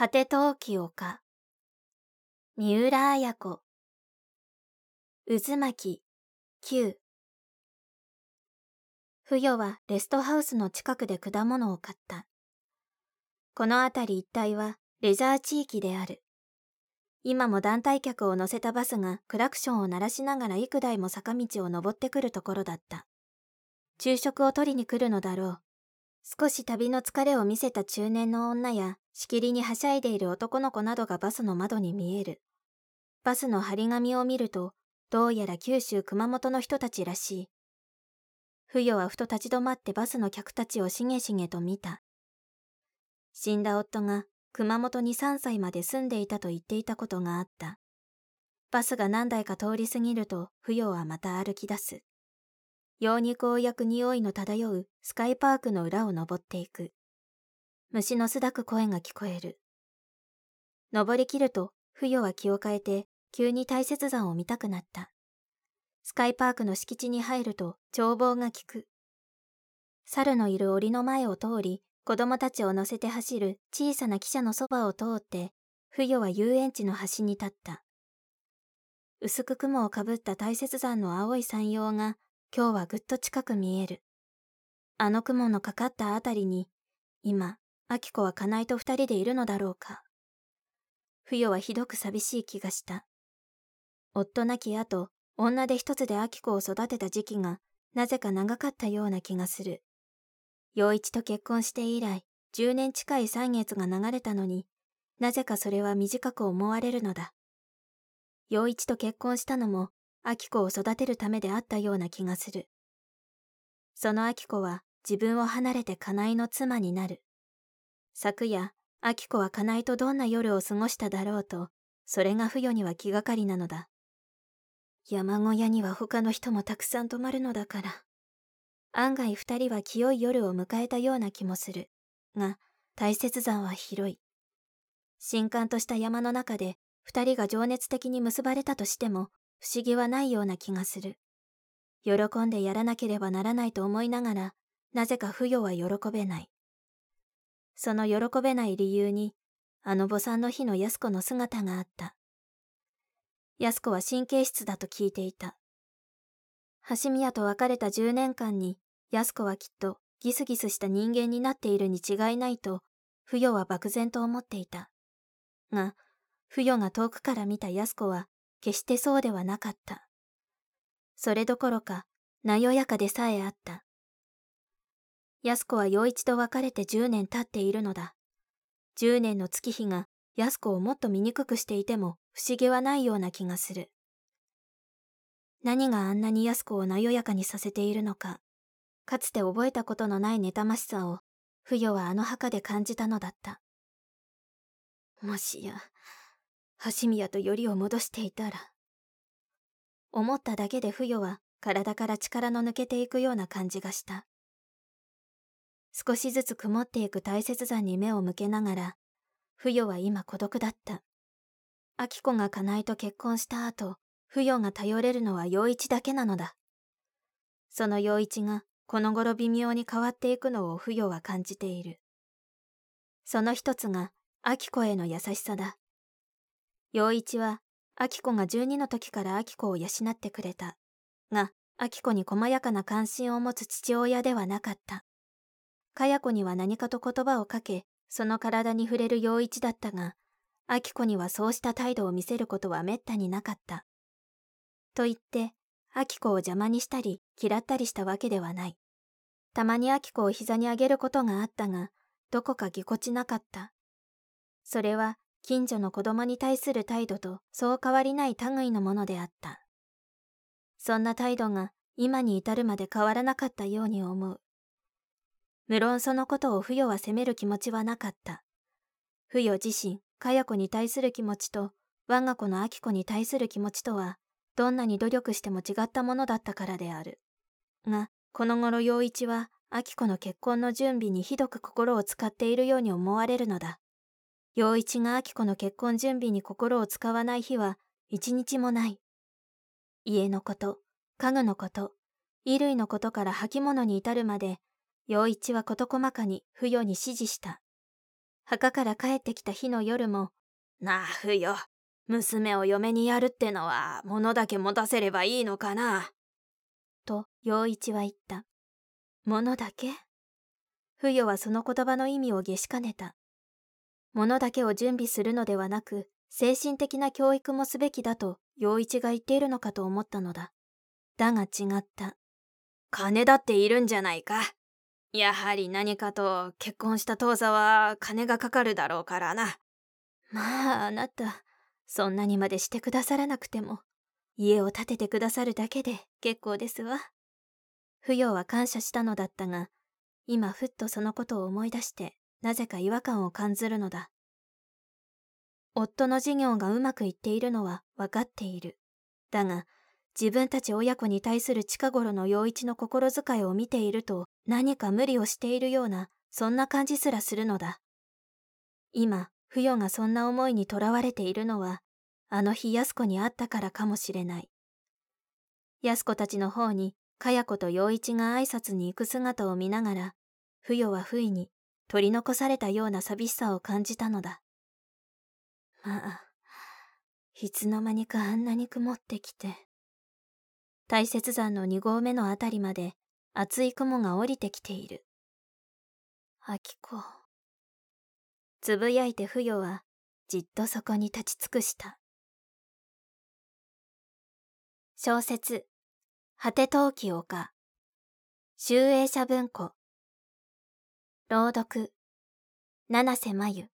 果て陶器丘三浦綾子渦巻9不与はレストハウスの近くで果物を買った。この辺り一帯はレジャー地域である。今も団体客を乗せたバスがクラクションを鳴らしながら幾台も坂道を登ってくるところだった。昼食を取りに来るのだろう。少し旅の疲れを見せた中年の女やしきりにはしゃいでいる男の子などがバスの窓に見える。バスの張り紙を見ると、どうやら九州熊本の人たちらしい。不与はふと立ち止まってバスの客たちをしげしげと見た。死んだ夫が熊本に3歳まで住んでいたと言っていたことがあった。バスが何台か通り過ぎると、不与はまた歩き出す。羊肉を焼く匂いの漂うスカイパークの裏を登っていく。虫のすだく声が聞こえる。登りきると、不与は気を変えて、急に大雪山を見たくなった。スカイパークの敷地に入ると、眺望が効く。猿のいる檻の前を通り、子供たちを乗せて走る小さな汽車のそばを通って、不与は遊園地の端に立った。薄く雲をかぶった大雪山の青い山陽が、今日はぐっと近く見える。あの雲のかかったあたりに、今、アキコは金井と二人でいるのだろうか。不与はひどく寂しい気がした。夫亡き後、女で一つでアキコを育てた時期が、なぜか長かったような気がする。陽一と結婚して以来、十年近い歳月が流れたのに、なぜかそれは短く思われるのだ。陽一と結婚したのも、アキコを育てるためであったような気がする。そのアキコは自分を離れて金井の妻になる。昨夜、アキコは金井とどんな夜を過ごしただろうと、それが不与には気がかりなのだ。山小屋には他の人もたくさん泊まるのだから。案外二人は清い夜を迎えたような気もする。が、大雪山は広い。新刊とした山の中で二人が情熱的に結ばれたとしても不思議はないような気がする。喜んでやらなければならないと思いながら、なぜか不与は喜べない。その喜べない理由に、あの母産の日の安子の姿があった。安子は神経質だと聞いていた。橋宮と別れた10年間に、安子はきっとギスギスした人間になっているに違いないと、不与は漠然と思っていた。が、不与が遠くから見た安子は、決してそうではなかった。それどころか、なよやかでさえあった。安子は陽一と別れて10年経っているのだ。10年の月日が安子をもっと醜くしていても不思議はないような気がする。何があんなに安子をなよやかにさせているのか、かつて覚えたことのない妬ましさを、不与はあの墓で感じたのだった。もしや、橋宮とよりを戻していたら。思っただけで不与は体から力の抜けていくような感じがした。少しずつ曇っていく大雪山に目を向けながら、不与は今孤独だった。秋子が金井と結婚した後、不与が頼れるのは陽一だけなのだ。その陽一がこの頃微妙に変わっていくのを不与は感じている。その一つが、秋子への優しさだ。陽一は、秋子が12の時から秋子を養ってくれた。が、秋子に細やかな関心を持つ父親ではなかった。かや子には何かと言葉をかけ、その体に触れる陽一だったが、秋子にはそうした態度を見せることはめったになかった。と言って、秋子を邪魔にしたり嫌ったりしたわけではない。たまに秋子を膝に上げることがあったが、どこかぎこちなかった。それは近所の子供に対する態度とそう変わりない類のものであった。そんな態度が今に至るまで変わらなかったように思う。無論そのことを不与は責める気持ちはなかった。不与自身、かや子に対する気持ちと、我が子の明子に対する気持ちとは、どんなに努力しても違ったものだったからである。が、この頃陽一は、明子の結婚の準備にひどく心を使っているように思われるのだ。陽一が明子の結婚準備に心を使わない日は、一日もない。家のこと、家具のこと、衣類のことから履物に至るまで、陽一は事細かに不与に指示した。墓から帰ってきた日の夜も、なあ、ふよ。娘を嫁にやるってのは、物だけ持たせればいいのかな。と、陽一は言った。物だけ？不与はその言葉の意味を下しかねた。物だけを準備するのではなく、精神的な教育もすべきだと、陽一が言っているのかと思ったのだ。だが違った。金だっているんじゃないか。やはり何かと結婚した当座は金がかかるだろうからな。まああなた、そんなにまでしてくださらなくても、家を建ててくださるだけで結構ですわ。不要は感謝したのだったが、今ふっとそのことを思い出して、なぜか違和感を感ずるのだ。夫の事業がうまくいっているのは分かっている。だが、自分たち親子に対する近頃の陽一の心遣いを見ていると何か無理をしているようなそんな感じすらするのだ今不与がそんな思いにとらわれているのはあの日安子に会ったからかもしれない安子たちの方にかや子と陽一が挨拶に行く姿を見ながら不与は不意に取り残されたような寂しさを感じたのだまあいつの間にかあんなに曇ってきて大雪山の二合目のあたりまで厚い雲が降りてきている。秋子。つぶやいて不与はじっとそこに立ち尽くした。小説、果て陶器丘。集英社文庫。朗読、七瀬真由。